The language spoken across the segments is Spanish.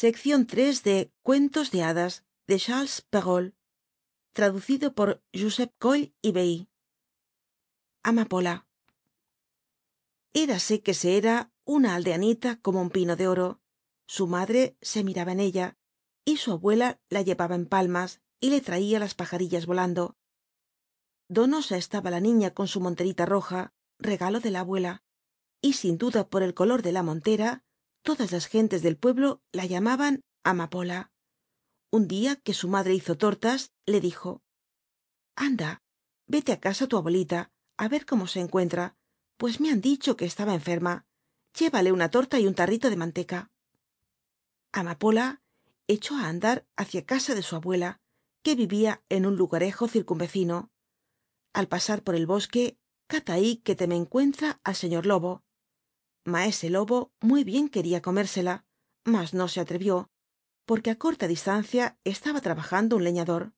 de cuentos de hadas de charles perrault traducido por josep coll y amapola érase que se era una aldeanita como un pino de oro. Su madre se miraba en ella y su abuela la llevaba en palmas y le traía las pajarillas volando. Donosa estaba la niña con su monterita roja regalo de la abuela y sin duda por el color de la montera todas las gentes del pueblo la llamaban amapola. Un día que su madre hizo tortas le dijo anda vete á casa tu abuelita á ver cómo se encuentra. Pues me han dicho que estaba enferma. Llévale una torta y un tarrito de manteca amapola echó á andar hacia casa de su abuela que vivía en un lugarejo circunvecino. Al pasar por el bosque cata ahí que te me encuentra al señor lobo maese lobo muy bien quería comérsela mas no se atrevió porque á corta distancia estaba trabajando un leñador.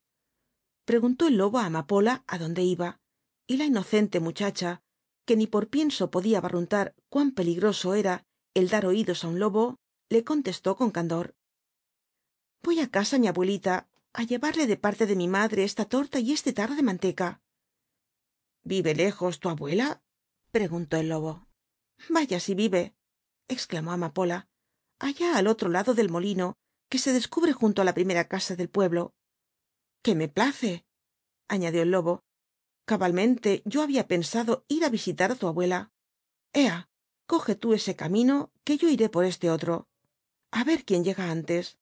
Preguntó el lobo á amapola adonde iba y la inocente muchacha que ni por pienso podía barruntar cuán peligroso era el dar oídos á un lobo le contestó con candor. Voy á casa mi abuelita á llevarle de parte de mi madre esta torta y este tarro de manteca vive lejos tu abuela preguntó el lobo vaya si vive exclamó amapola allá al otro lado del molino que se descubre junto á la primera casa del pueblo. Que me place añadió el lobo. Cabalmente yo había pensado ir á visitar á tu abuela. Ea coge tú ese camino que yo iré por este otro. A ver quién llega antes.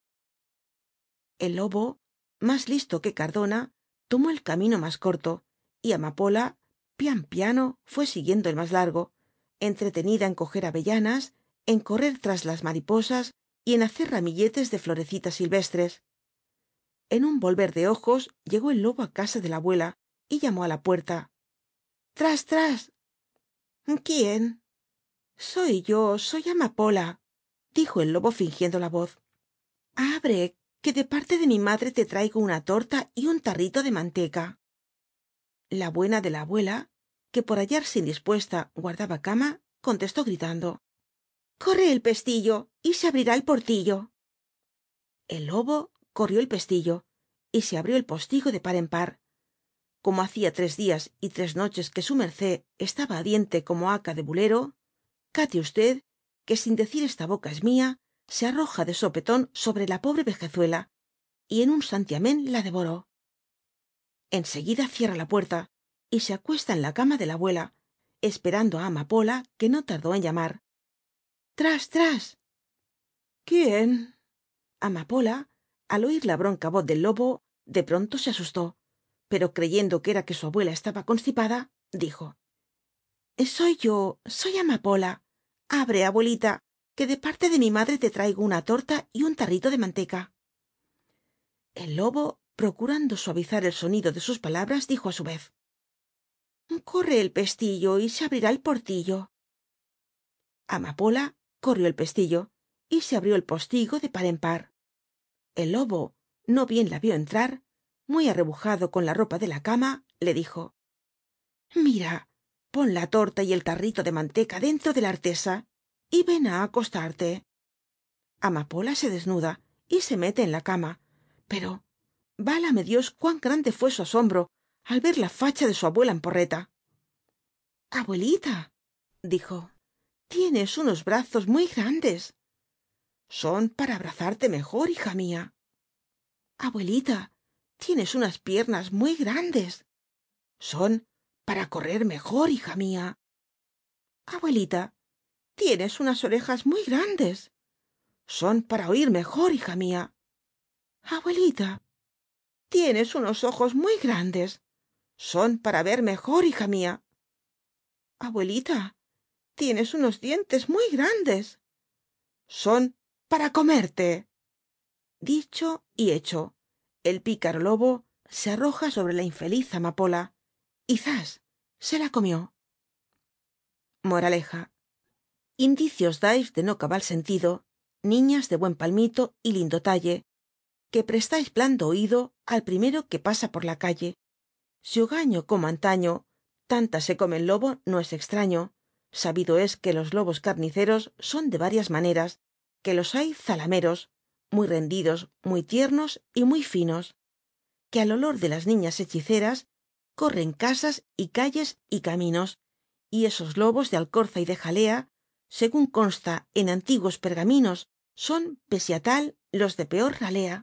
El lobo más listo que cardona tomó el camino más corto y amapola pian piano fue siguiendo el más largo entretenida en coger avellanas en correr tras las mariposas y en hacer ramilletes de florecitas silvestres. En un volver de ojos llegó el lobo á casa de la abuela y llamó á la puerta. Tras tras quién soy yo soy amapola dijo el lobo fingiendo la voz. Abre que de parte de mi madre te traigo una torta y un tarrito de manteca la buena de la abuela que por hallarse indispuesta guardaba cama contestó gritando corre el pestillo y se abrirá el portillo el lobo corrió el pestillo y se abrió el postigo de par en par. Como hacía tres días y tres noches que su merced estaba diente como haca de bulero cate usted que sin decir esta boca es mía se arroja de sopetón sobre la pobre vejezuela y en un santiamén la devoró. En seguida cierra la puerta y se acuesta en la cama de la abuela esperando á amapola que no tardó en llamar. Tras tras quién amapola al oir la bronca voz del lobo de pronto se asustó pero creyendo que era que su abuela estaba constipada dijo soy yo soy amapola. Abre abuelita que de parte de mi madre te traigo una torta y un tarrito de manteca el lobo procurando suavizar el sonido de sus palabras dijo á su vez corre el pestillo y se abrirá el portillo. Amapola corrió el pestillo y se abrió el postigo de par en par. El lobo no bien la vio entrar muy arrebujado con la ropa de la cama le dijo mira pon la torta y el tarrito de manteca dentro de la artesa y ven á acostarte amapola se desnuda y se mete en la cama pero válame dios cuán grande fue su asombro al ver la facha de su abuela en porreta. Abuelita dijo tienes unos brazos muy grandes. Son para abrazarte mejor hija mía. Abuelita tienes unas piernas muy grandes. Son para correr mejor hija mía. Abuelita tienes unas orejas muy grandes. Son para oír mejor hija mía. Abuelita tienes unos ojos muy grandes son para ver mejor hija mía. Abuelita tienes unos dientes muy grandes. Son para comerte. Dicho y hecho el pícaro lobo se arroja sobre la infeliz amapola y zas se la comió. Moraleja. Indicios dais de no cabal sentido niñas de buen palmito y lindo talle que prestáis blando oído al primero que pasa por la calle si hogaño como antaño tanta se come el lobo no es extraño. Sabido es que los lobos carniceros son de varias maneras que los hay zalameros muy rendidos muy tiernos y muy finos que al olor de las niñas hechiceras corren casas y calles y caminos y esos lobos de alcorza y de jalea según consta en antiguos pergaminos son pese tal los de peor ralea